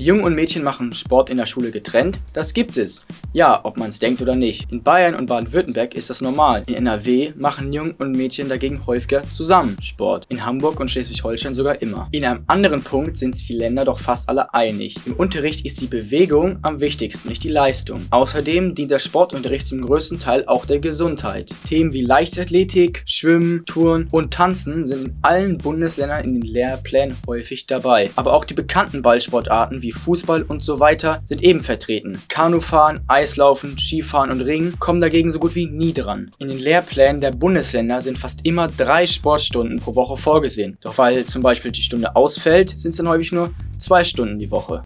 Jungen und Mädchen machen Sport in der Schule getrennt? Das gibt es. Ja, ob man es denkt oder nicht. In Bayern und Baden-Württemberg ist das normal. In NRW machen Jungen und Mädchen dagegen häufiger zusammen Sport. In Hamburg und Schleswig-Holstein sogar immer. In einem anderen Punkt sind sich die Länder doch fast alle einig. Im Unterricht ist die Bewegung am wichtigsten, nicht die Leistung. Außerdem dient der Sportunterricht zum größten Teil auch der Gesundheit. Themen wie Leichtathletik, Schwimmen, Touren und Tanzen sind in allen Bundesländern in den Lehrplänen häufig dabei. Aber auch die bekannten Ballsportarten wie Fußball und so weiter sind eben vertreten. Kanufahren, Eislaufen, Skifahren und Ringen kommen dagegen so gut wie nie dran. In den Lehrplänen der Bundesländer sind fast immer drei Sportstunden pro Woche vorgesehen. Doch weil zum Beispiel die Stunde ausfällt, sind es dann häufig nur zwei Stunden die Woche.